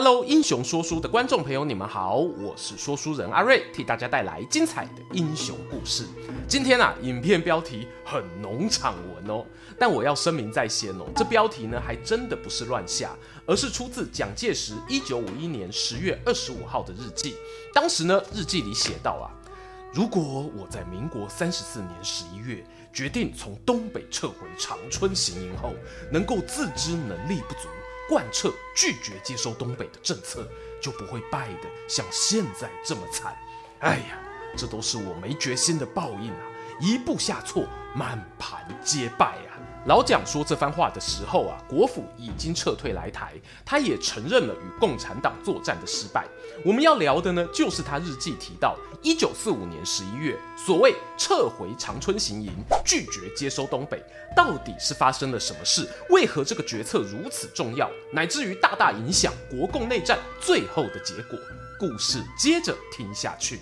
Hello，英雄说书的观众朋友，你们好，我是说书人阿瑞，替大家带来精彩的英雄故事。今天啊，影片标题很农场文哦，但我要声明在先哦，这标题呢还真的不是乱下，而是出自蒋介石一九五一年十月二十五号的日记。当时呢，日记里写道啊，如果我在民国三十四年十一月决定从东北撤回长春行营后，能够自知能力不足。贯彻拒绝接收东北的政策，就不会败得像现在这么惨。哎呀，这都是我没决心的报应啊！一步下错，满盘皆败啊！老蒋说这番话的时候啊，国府已经撤退来台，他也承认了与共产党作战的失败。我们要聊的呢，就是他日记提到，一九四五年十一月，所谓撤回长春行营，拒绝接收东北，到底是发生了什么事？为何这个决策如此重要，乃至于大大影响国共内战最后的结果？故事接着听下去。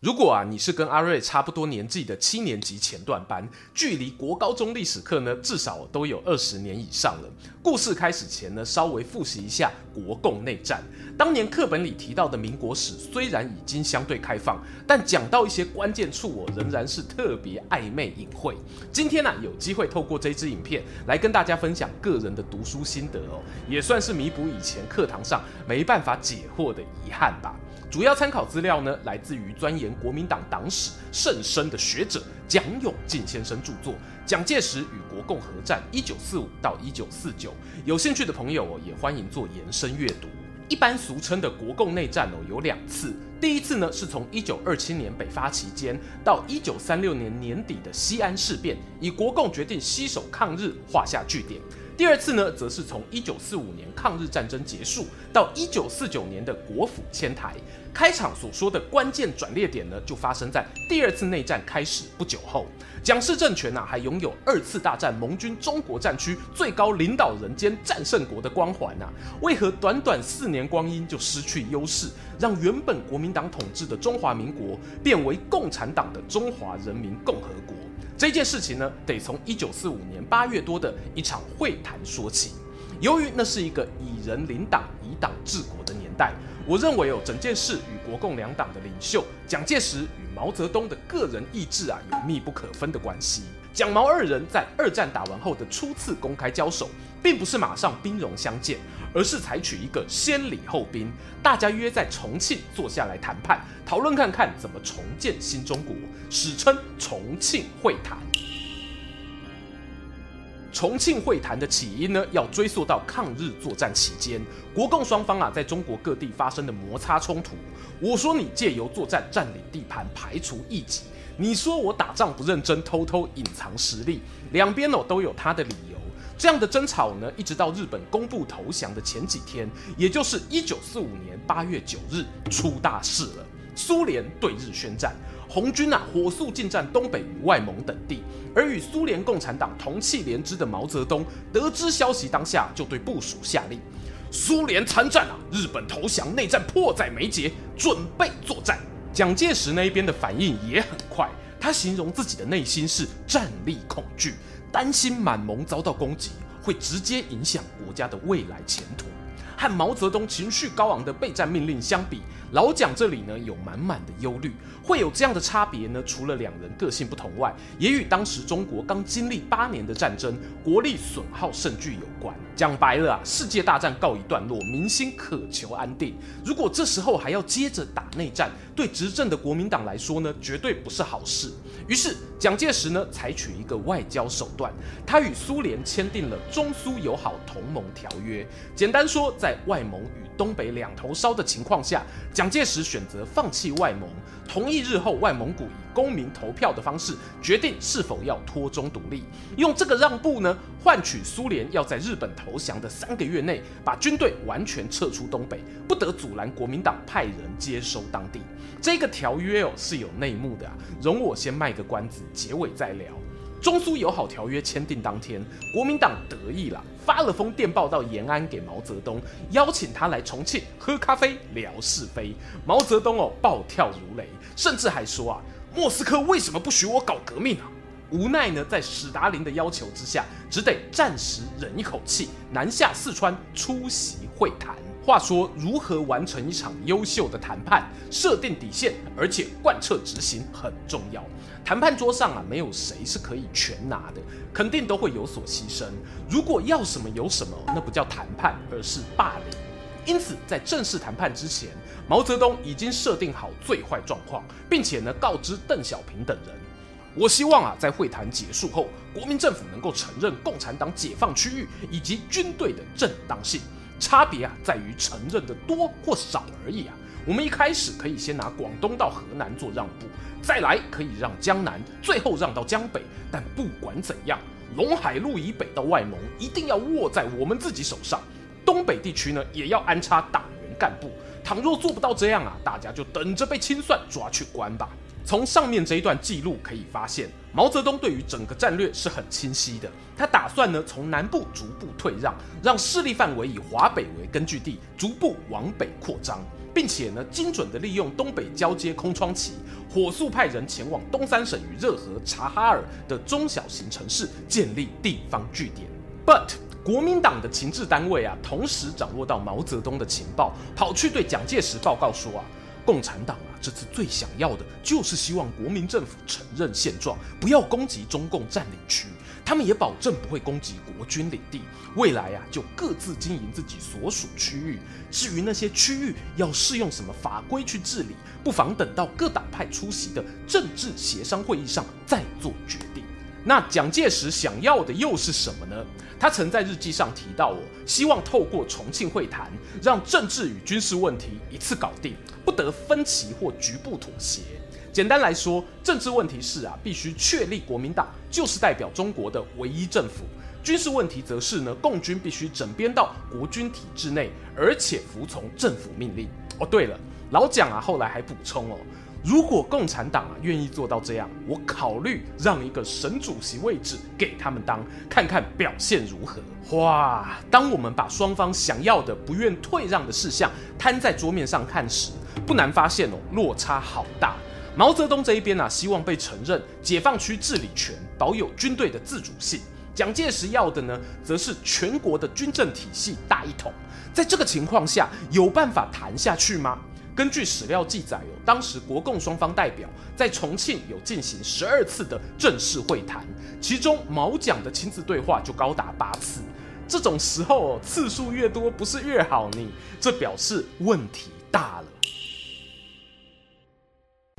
如果啊，你是跟阿瑞差不多年纪的七年级前段班，距离国高中历史课呢，至少都有二十年以上了。故事开始前呢，稍微复习一下国共内战。当年课本里提到的民国史，虽然已经相对开放，但讲到一些关键处，我仍然是特别暧昧隐晦。今天呢、有机会透过这支影片来跟大家分享个人的读书心得哦，也算是弥补以前课堂上没办法解惑的遗憾吧。主要参考资料呢，来自于钻研国民党党史甚深的学者蒋永进先生著作《蒋介石与国共合战（一九四五到一九四九）》。有兴趣的朋友哦，也欢迎做延伸阅读。一般俗称的国共内战哦，有两次。第一次呢，是从一九二七年北伐期间到一九三六年年底的西安事变，以国共决定携手抗日画下句点。第二次呢，则是从一九四五年抗日战争结束到一九四九年的国府迁台。开场所说的关键转捩点呢，就发生在第二次内战开始不久后。蒋氏政权啊，还拥有二次大战盟军中国战区最高领导人兼战胜国的光环啊，为何短短四年光阴就失去优势，让原本国民党统治的中华民国变为共产党的中华人民共和国？这件事情呢，得从一九四五年八月多的一场会谈说起。由于那是一个以人领党、以党治国的年代，我认为哦，整件事与国共两党的领袖蒋介石与毛泽东的个人意志啊，有密不可分的关系。蒋毛二人在二战打完后的初次公开交手，并不是马上兵戎相见，而是采取一个先礼后兵，大家约在重庆坐下来谈判，讨论看看怎么重建新中国，史称重庆会谈。重庆会谈的起因呢，要追溯到抗日作战期间，国共双方啊，在中国各地发生的摩擦冲突。我说你借由作战占领地盘，排除异己；你说我打仗不认真，偷偷隐藏实力。两边哦都有他的理由。这样的争吵呢，一直到日本公布投降的前几天，也就是一九四五年八月九日，出大事了。苏联对日宣战。红军啊，火速进占东北与外蒙等地，而与苏联共产党同气连枝的毛泽东得知消息当下，就对部署下令：苏联参战啊，日本投降，内战迫在眉睫，准备作战。蒋介石那一边的反应也很快，他形容自己的内心是战栗恐惧，担心满蒙遭到攻击，会直接影响国家的未来前途。和毛泽东情绪高昂的备战命令相比，老蒋这里呢有满满的忧虑。会有这样的差别呢？除了两人个性不同外，也与当时中国刚经历八年的战争，国力损耗甚巨有关。讲白了啊，世界大战告一段落，民心渴求安定。如果这时候还要接着打内战，对执政的国民党来说呢，绝对不是好事。于是蒋介石呢，采取一个外交手段，他与苏联签订了中苏友好同盟条约。简单说，在外蒙与东北两头烧的情况下，蒋介石选择放弃外蒙，同意日后外蒙古以公民投票的方式决定是否要脱中独立，用这个让步呢，换取苏联要在日本投降的三个月内把军队完全撤出东北，不得阻拦国民党派人接收当地。这个条约哦是有内幕的啊，容我先卖个关子，结尾再聊。中苏友好条约签订当天，国民党得意了，发了封电报到延安给毛泽东，邀请他来重庆喝咖啡聊是非。毛泽东哦暴跳如雷，甚至还说啊，莫斯科为什么不许我搞革命啊？无奈呢，在史达林的要求之下，只得暂时忍一口气，南下四川出席会谈。话说，如何完成一场优秀的谈判，设定底线，而且贯彻执行很重要。谈判桌上啊，没有谁是可以全拿的，肯定都会有所牺牲。如果要什么有什么，那不叫谈判，而是霸凌。因此，在正式谈判之前，毛泽东已经设定好最坏状况，并且呢，告知邓小平等人。我希望啊，在会谈结束后，国民政府能够承认共产党解放区域以及军队的正当性。差别啊，在于承认的多或少而已啊。我们一开始可以先拿广东到河南做让步，再来可以让江南，最后让到江北。但不管怎样，陇海路以北到外蒙一定要握在我们自己手上。东北地区呢，也要安插党员干部。倘若做不到这样啊，大家就等着被清算抓去关吧。从上面这一段记录可以发现，毛泽东对于整个战略是很清晰的。他打算呢，从南部逐步退让，让势力范围以华北为根据地，逐步往北扩张，并且呢，精准地利用东北交接空窗期，火速派人前往东三省与热河、察哈尔的中小型城市建立地方据点。But 国民党的情治单位啊，同时掌握到毛泽东的情报，跑去对蒋介石报告说啊。共产党啊，这次最想要的就是希望国民政府承认现状，不要攻击中共占领区。他们也保证不会攻击国军领地。未来啊，就各自经营自己所属区域。至于那些区域要适用什么法规去治理，不妨等到各党派出席的政治协商会议上再做决定。那蒋介石想要的又是什么呢？他曾在日记上提到，我，希望透过重庆会谈，让政治与军事问题一次搞定，不得分歧或局部妥协。简单来说，政治问题是啊，必须确立国民党就是代表中国的唯一政府；军事问题则是呢，共军必须整编到国军体制内，而且服从政府命令。哦，对了，老蒋啊，后来还补充哦。如果共产党啊愿意做到这样，我考虑让一个省主席位置给他们当，看看表现如何。哇！当我们把双方想要的、不愿退让的事项摊在桌面上看时，不难发现哦，落差好大。毛泽东这一边啊，希望被承认解放区治理权，保有军队的自主性；蒋介石要的呢，则是全国的军政体系大一统。在这个情况下，有办法谈下去吗？根据史料记载，有当时国共双方代表在重庆有进行十二次的正式会谈，其中毛蒋的亲自对话就高达八次。这种时候次数越多不是越好呢？这表示问题大了。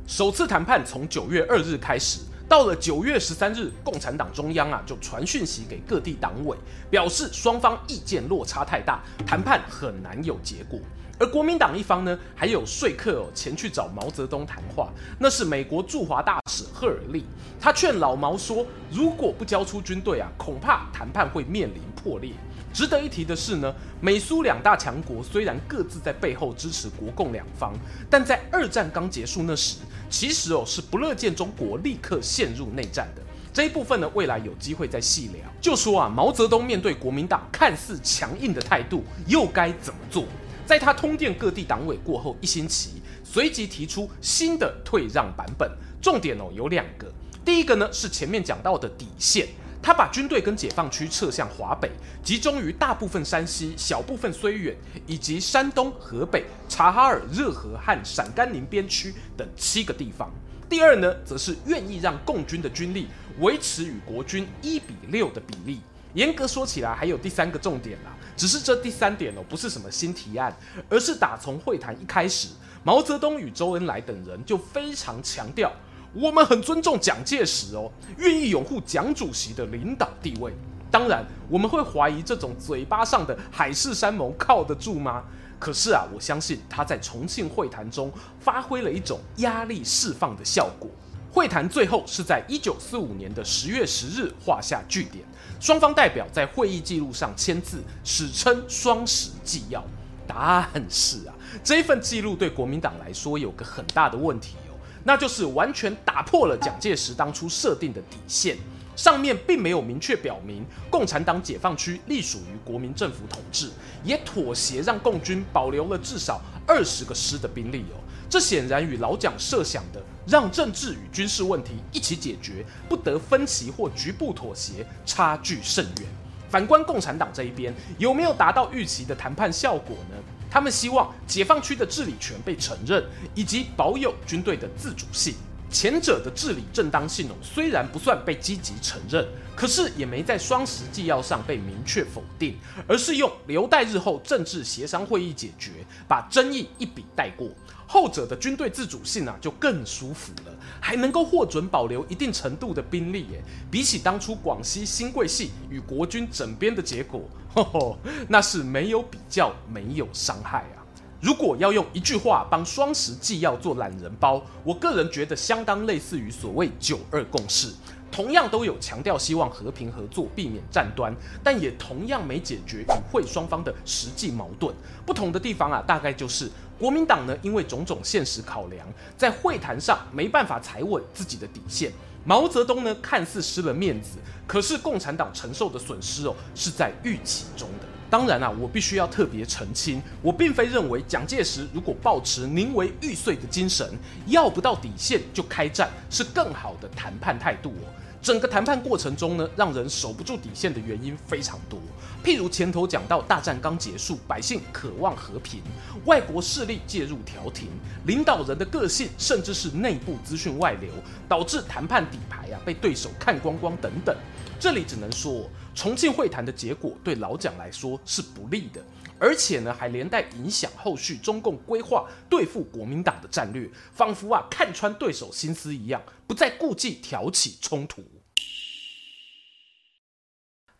首次谈判从九月二日开始，到了九月十三日，共产党中央啊就传讯息给各地党委，表示双方意见落差太大，谈判很难有结果。而国民党一方呢，还有说客哦前去找毛泽东谈话，那是美国驻华大使赫尔利。他劝老毛说，如果不交出军队啊，恐怕谈判会面临破裂。值得一提的是呢，美苏两大强国虽然各自在背后支持国共两方，但在二战刚结束那时，其实哦是不乐见中国立刻陷入内战的。这一部分呢，未来有机会再细聊。就说啊，毛泽东面对国民党看似强硬的态度，又该怎么做？在他通电各地党委过后一星期，随即提出新的退让版本，重点哦有两个。第一个呢是前面讲到的底线，他把军队跟解放区撤向华北，集中于大部分山西、小部分绥远以及山东、河北、察哈尔、热河和陕甘宁边区等七个地方。第二呢，则是愿意让共军的军力维持与国军一比六的比例。严格说起来，还有第三个重点啦。只是这第三点哦，不是什么新提案，而是打从会谈一开始，毛泽东与周恩来等人就非常强调，我们很尊重蒋介石哦，愿意拥护蒋主席的领导地位。当然，我们会怀疑这种嘴巴上的海誓山盟靠得住吗？可是啊，我相信他在重庆会谈中发挥了一种压力释放的效果。会谈最后是在一九四五年的十月十日画下句点，双方代表在会议记录上签字，史称“双十纪要”。但是啊，这份记录对国民党来说有个很大的问题哦，那就是完全打破了蒋介石当初设定的底线。上面并没有明确表明共产党解放区隶属于国民政府统治，也妥协让共军保留了至少二十个师的兵力哦。这显然与老蒋设想的让政治与军事问题一起解决，不得分歧或局部妥协，差距甚远。反观共产党这一边，有没有达到预期的谈判效果呢？他们希望解放区的治理权被承认，以及保有军队的自主性。前者的治理正当性哦，虽然不算被积极承认，可是也没在双十纪要上被明确否定，而是用留待日后政治协商会议解决，把争议一笔带过。后者的军队自主性啊，就更舒服了，还能够获准保留一定程度的兵力耶。比起当初广西新贵系与国军整编的结果，呵呵，那是没有比较，没有伤害啊。如果要用一句话帮双十纪要做懒人包，我个人觉得相当类似于所谓九二共识。同样都有强调希望和平合作，避免战端，但也同样没解决与会双方的实际矛盾。不同的地方啊，大概就是国民党呢，因为种种现实考量，在会谈上没办法踩稳自己的底线。毛泽东呢，看似失了面子，可是共产党承受的损失哦，是在预期中的。当然啊，我必须要特别澄清，我并非认为蒋介石如果抱持宁为玉碎的精神，要不到底线就开战，是更好的谈判态度哦。整个谈判过程中呢，让人守不住底线的原因非常多。譬如前头讲到，大战刚结束，百姓渴望和平，外国势力介入调停，领导人的个性，甚至是内部资讯外流，导致谈判底牌啊被对手看光光等等。这里只能说，重庆会谈的结果对老蒋来说是不利的，而且呢还连带影响后续中共规划对付国民党的战略，仿佛啊看穿对手心思一样，不再顾忌挑起冲突。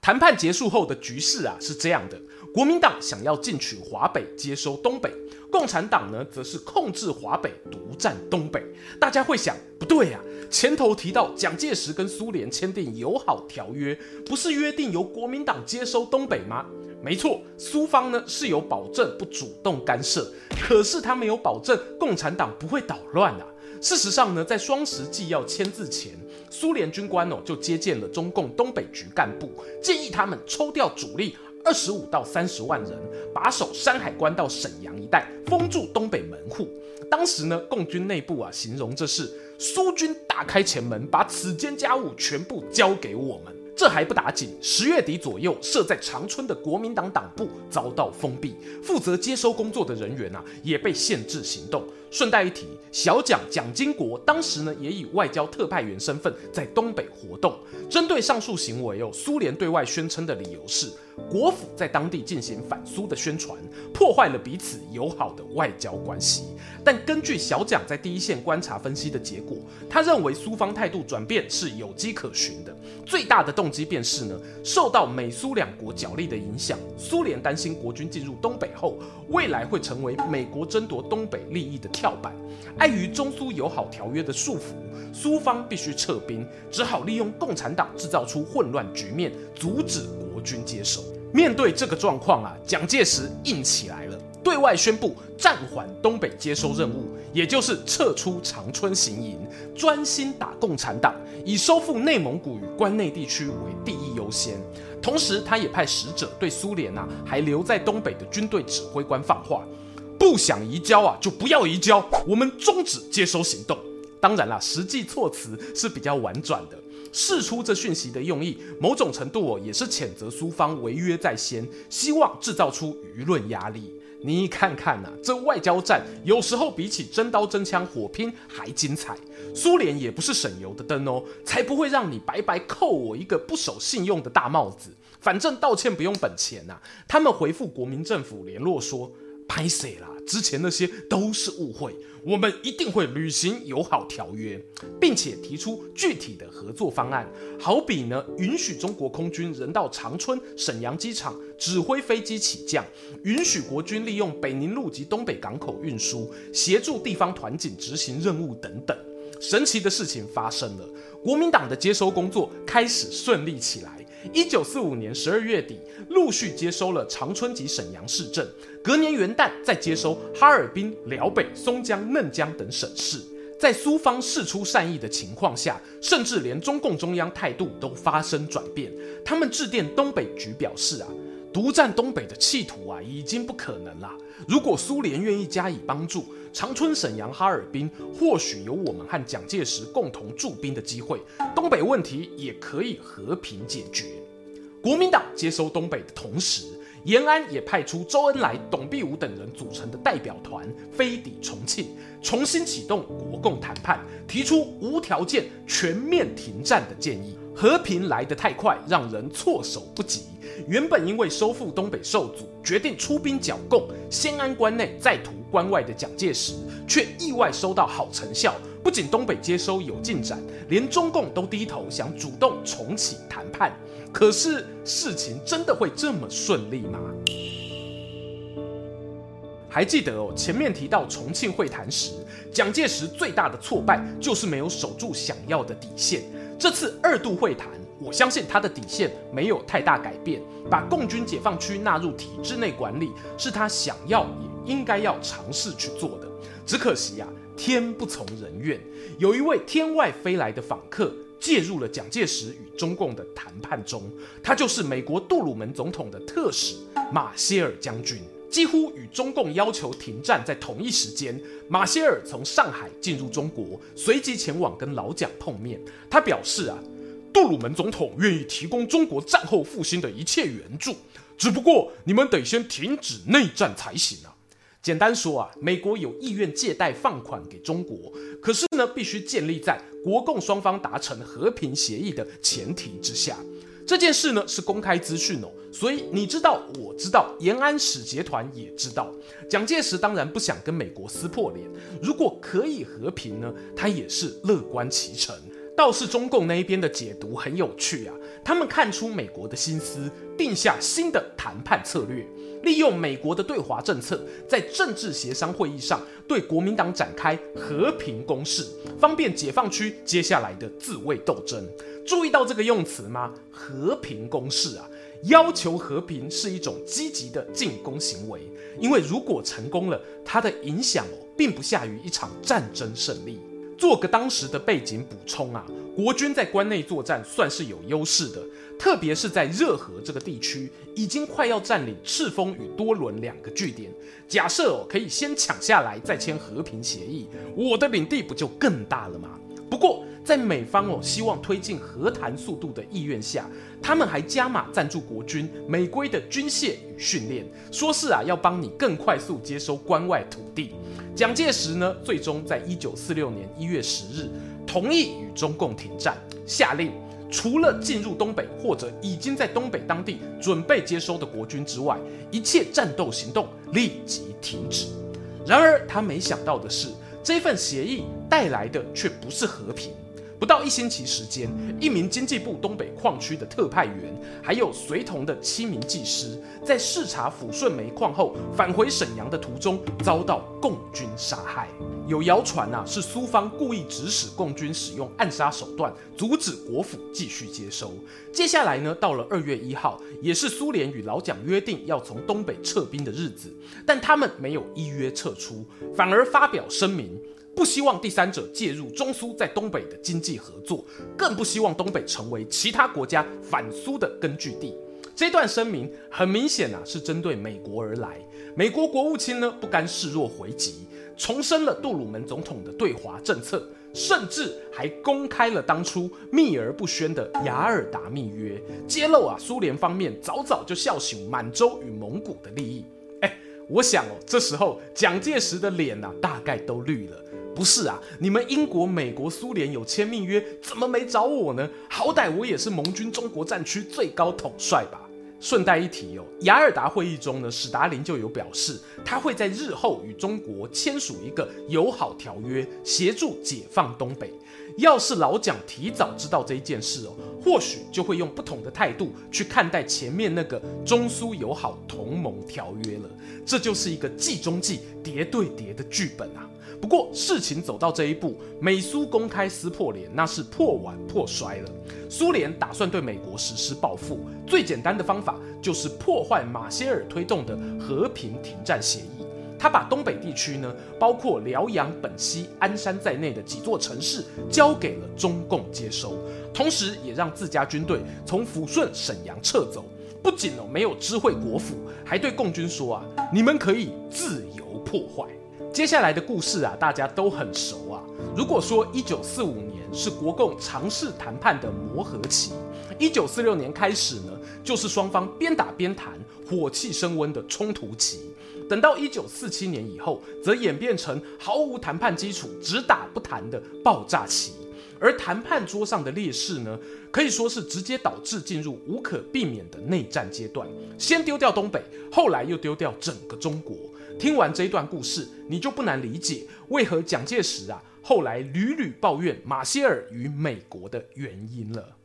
谈判结束后的局势啊是这样的：国民党想要进取华北，接收东北；共产党呢则是控制华北，独占东北。大家会想，不对呀、啊。前头提到，蒋介石跟苏联签订友好条约，不是约定由国民党接收东北吗？没错，苏方呢是有保证不主动干涉，可是他没有保证共产党不会捣乱啊。事实上呢，在双十纪要签字前，苏联军官哦就接见了中共东北局干部，建议他们抽调主力二十五到三十万人，把守山海关到沈阳一带，封住东北门户。当时呢，共军内部啊形容这是。苏军打开前门，把此间家务全部交给我们。这还不打紧，十月底左右，设在长春的国民党党部遭到封闭，负责接收工作的人员啊也被限制行动。顺带一提，小蒋蒋经国当时呢也以外交特派员身份在东北活动。针对上述行为哦，苏联对外宣称的理由是国府在当地进行反苏的宣传，破坏了彼此友好的外交关系。但根据小蒋在第一线观察分析的结果，他认为苏方态度转变是有迹可循的。最大的动机便是呢，受到美苏两国角力的影响，苏联担心国军进入东北后，未来会成为美国争夺东北利益的跳板。碍于中苏友好条约的束缚，苏方必须撤兵，只好利用共产党制造出混乱局面，阻止军接手。面对这个状况啊，蒋介石硬起来了。对外宣布暂缓东北接收任务，也就是撤出长春行营，专心打共产党，以收复内蒙古与关内地区为第一优先。同时，他也派使者对苏联啊还留在东北的军队指挥官放话：不想移交啊，就不要移交，我们终止接收行动。当然啦，实际措辞是比较婉转的。释出这讯息的用意，某种程度哦也是谴责苏方违约在先，希望制造出舆论压力。你看看呐、啊，这外交战有时候比起真刀真枪火拼还精彩。苏联也不是省油的灯哦，才不会让你白白扣我一个不守信用的大帽子。反正道歉不用本钱呐、啊。他们回复国民政府联络说，拍谢啦，之前那些都是误会。我们一定会履行友好条约，并且提出具体的合作方案，好比呢，允许中国空军人到长春、沈阳机场指挥飞机起降，允许国军利用北宁路及东北港口运输，协助地方团警执行任务等等。神奇的事情发生了，国民党的接收工作开始顺利起来。一九四五年十二月底，陆续接收了长春及沈阳市镇。隔年元旦，再接收哈尔滨、辽北、松江、嫩江等省市。在苏方释出善意的情况下，甚至连中共中央态度都发生转变。他们致电东北局表示啊，独占东北的企图啊已经不可能了。如果苏联愿意加以帮助，长春、沈阳、哈尔滨或许有我们和蒋介石共同驻兵的机会，东北问题也可以和平解决。国民党接收东北的同时，延安也派出周恩来、董必武等人组成的代表团飞抵重庆，重新启动国共谈判，提出无条件全面停战的建议。和平来得太快，让人措手不及。原本因为收复东北受阻，决定出兵剿共，先安关内再图关外的蒋介石，却意外收到好成效。不仅东北接收有进展，连中共都低头想主动重启谈判。可是事情真的会这么顺利吗？还记得哦，前面提到重庆会谈时，蒋介石最大的挫败就是没有守住想要的底线。这次二度会谈，我相信他的底线没有太大改变，把共军解放区纳入体制内管理，是他想要也应该要尝试去做的。只可惜啊，天不从人愿，有一位天外飞来的访客介入了蒋介石与中共的谈判中，他就是美国杜鲁门总统的特使马歇尔将军。几乎与中共要求停战在同一时间，马歇尔从上海进入中国，随即前往跟老蒋碰面。他表示啊，杜鲁门总统愿意提供中国战后复兴的一切援助，只不过你们得先停止内战才行啊。简单说啊，美国有意愿借贷放款给中国，可是呢，必须建立在国共双方达成和平协议的前提之下。这件事呢是公开资讯哦，所以你知道，我知道，延安使节团也知道。蒋介石当然不想跟美国撕破脸，如果可以和平呢，他也是乐观其成。倒是中共那一边的解读很有趣啊，他们看出美国的心思，定下新的谈判策略，利用美国的对华政策，在政治协商会议上对国民党展开和平攻势，方便解放区接下来的自卫斗争。注意到这个用词吗？和平攻势啊，要求和平是一种积极的进攻行为，因为如果成功了，它的影响，并不下于一场战争胜利。做个当时的背景补充啊，国军在关内作战算是有优势的，特别是在热河这个地区，已经快要占领赤峰与多伦两个据点。假设哦，可以先抢下来，再签和平协议，我的领地不就更大了吗？不过。在美方哦希望推进和谈速度的意愿下，他们还加码赞助国军美规的军械与训练，说是啊要帮你更快速接收关外土地。蒋介石呢，最终在一九四六年一月十日同意与中共停战，下令除了进入东北或者已经在东北当地准备接收的国军之外，一切战斗行动立即停止。然而他没想到的是，这份协议带来的却不是和平。不到一星期时间，一名经济部东北矿区的特派员，还有随同的七名技师，在视察抚顺煤矿后返回沈阳的途中，遭到共军杀害。有谣传啊，是苏方故意指使共军使用暗杀手段，阻止国府继续接收。接下来呢，到了二月一号，也是苏联与老蒋约定要从东北撤兵的日子，但他们没有依约撤出，反而发表声明。不希望第三者介入中苏在东北的经济合作，更不希望东北成为其他国家反苏的根据地。这段声明很明显啊，是针对美国而来。美国国务卿呢，不甘示弱回击，重申了杜鲁门总统的对华政策，甚至还公开了当初秘而不宣的雅尔达密约，揭露啊苏联方面早早就笑醒满洲与蒙古的利益。哎，我想哦，这时候蒋介石的脸啊，大概都绿了。不是啊，你们英国、美国、苏联有签密约，怎么没找我呢？好歹我也是盟军中国战区最高统帅吧。顺带一提哦，雅尔达会议中呢，史达林就有表示，他会在日后与中国签署一个友好条约，协助解放东北。要是老蒋提早知道这一件事哦，或许就会用不同的态度去看待前面那个中苏友好同盟条约了。这就是一个计中计、叠对叠的剧本啊。不过事情走到这一步，美苏公开撕破脸，那是破碗破摔了。苏联打算对美国实施报复，最简单的方法就是破坏马歇尔推动的和平停战协议。他把东北地区呢，包括辽阳、本溪、鞍山在内的几座城市交给了中共接收，同时也让自家军队从抚顺、沈阳撤走。不仅哦没有知会国府，还对共军说啊，你们可以自由破坏。接下来的故事啊，大家都很熟啊。如果说一九四五年是国共尝试谈判的磨合期，一九四六年开始呢，就是双方边打边谈、火气升温的冲突期。等到一九四七年以后，则演变成毫无谈判基础、只打不谈的爆炸期。而谈判桌上的劣势呢，可以说是直接导致进入无可避免的内战阶段。先丢掉东北，后来又丢掉整个中国。听完这一段故事，你就不难理解为何蒋介石啊后来屡屡抱怨马歇尔与美国的原因了。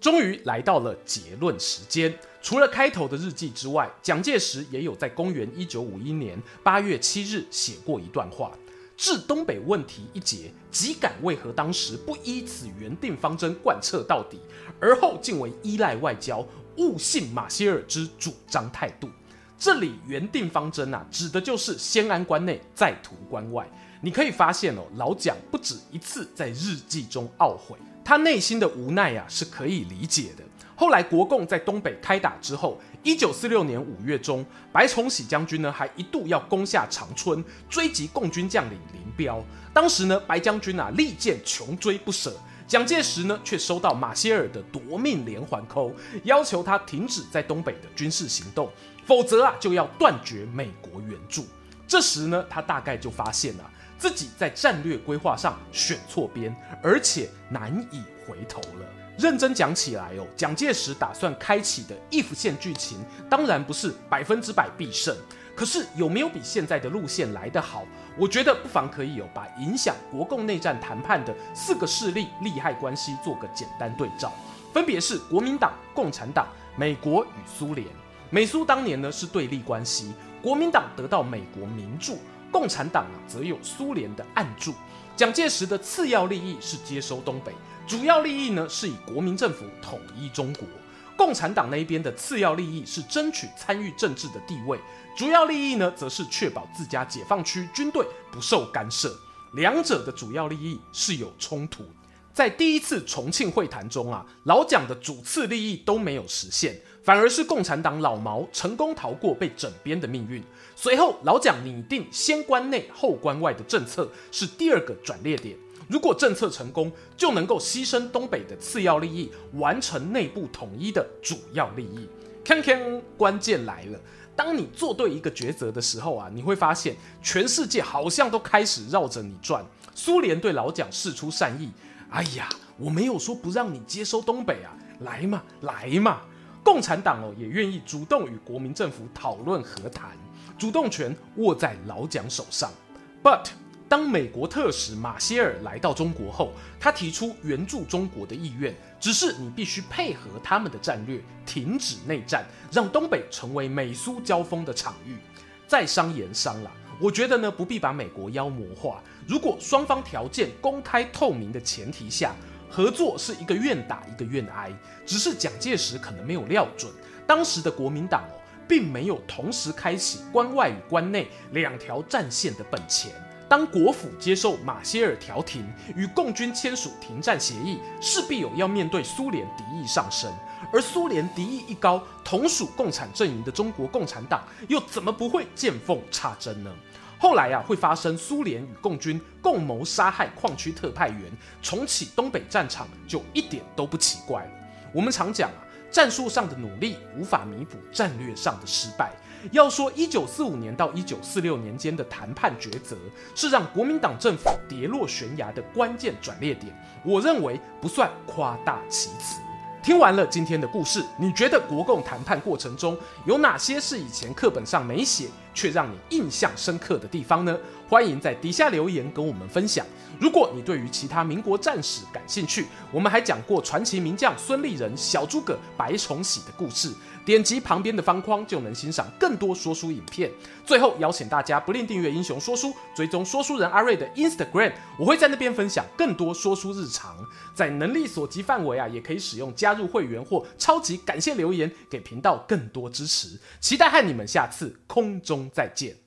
终于来到了结论时间。除了开头的日记之外，蒋介石也有在公元一九五一年八月七日写过一段话。致东北问题一节，极感为何当时不依此原定方针贯彻到底，而后竟为依赖外交，误信马歇尔之主张态度。这里原定方针啊，指的就是先安关内，再图关外。你可以发现哦，老蒋不止一次在日记中懊悔，他内心的无奈啊是可以理解的。后来国共在东北开打之后，一九四六年五月中，白崇禧将军呢还一度要攻下长春，追击共军将领林彪。当时呢，白将军啊力荐穷追不舍，蒋介石呢却收到马歇尔的夺命连环扣要求他停止在东北的军事行动，否则啊就要断绝美国援助。这时呢，他大概就发现了自己在战略规划上选错边，而且难以回头了。认真讲起来哦，蒋介石打算开启的 if 线剧情，当然不是百分之百必胜。可是有没有比现在的路线来得好？我觉得不妨可以有把影响国共内战谈判的四个势力利害关系做个简单对照，分别是国民党、共产党、美国与苏联。美苏当年呢是对立关系，国民党得到美国明助，共产党啊则有苏联的暗助。蒋介石的次要利益是接收东北。主要利益呢，是以国民政府统一中国；共产党那一边的次要利益是争取参与政治的地位；主要利益呢，则是确保自家解放区军队不受干涉。两者的主要利益是有冲突。在第一次重庆会谈中啊，老蒋的主次利益都没有实现，反而是共产党老毛成功逃过被整编的命运。随后，老蒋拟定先关内后关外的政策，是第二个转捩点。如果政策成功，就能够牺牲东北的次要利益，完成内部统一的主要利益。看看，关键来了，当你做对一个抉择的时候啊，你会发现全世界好像都开始绕着你转。苏联对老蒋释出善意，哎呀，我没有说不让你接收东北啊，来嘛，来嘛。共产党哦也愿意主动与国民政府讨论和谈，主动权握在老蒋手上。But 当美国特使马歇尔来到中国后，他提出援助中国的意愿，只是你必须配合他们的战略，停止内战，让东北成为美苏交锋的场域。在商言商啦，我觉得呢不必把美国妖魔化。如果双方条件公开透明的前提下，合作是一个愿打一个愿挨。只是蒋介石可能没有料准，当时的国民党哦，并没有同时开启关外与关内两条战线的本钱。当国府接受马歇尔调停，与共军签署停战协议，势必有要面对苏联敌意上升，而苏联敌意一高，同属共产阵营的中国共产党又怎么不会见缝插针呢？后来啊，会发生苏联与共军共谋杀害矿区特派员，重启东北战场，就一点都不奇怪了。我们常讲啊，战术上的努力无法弥补战略上的失败。要说一九四五年到一九四六年间的谈判抉择是让国民党政府跌落悬崖的关键转捩点，我认为不算夸大其词。听完了今天的故事，你觉得国共谈判过程中有哪些是以前课本上没写，却让你印象深刻的地方呢？欢迎在底下留言跟我们分享。如果你对于其他民国战史感兴趣，我们还讲过传奇名将孙立人、小诸葛白崇禧的故事。点击旁边的方框就能欣赏更多说书影片。最后邀请大家不吝订阅英雄说书，追踪说书人阿瑞的 Instagram，我会在那边分享更多说书日常。在能力所及范围啊，也可以使用加入会员或超级感谢留言给频道更多支持。期待和你们下次空中再见。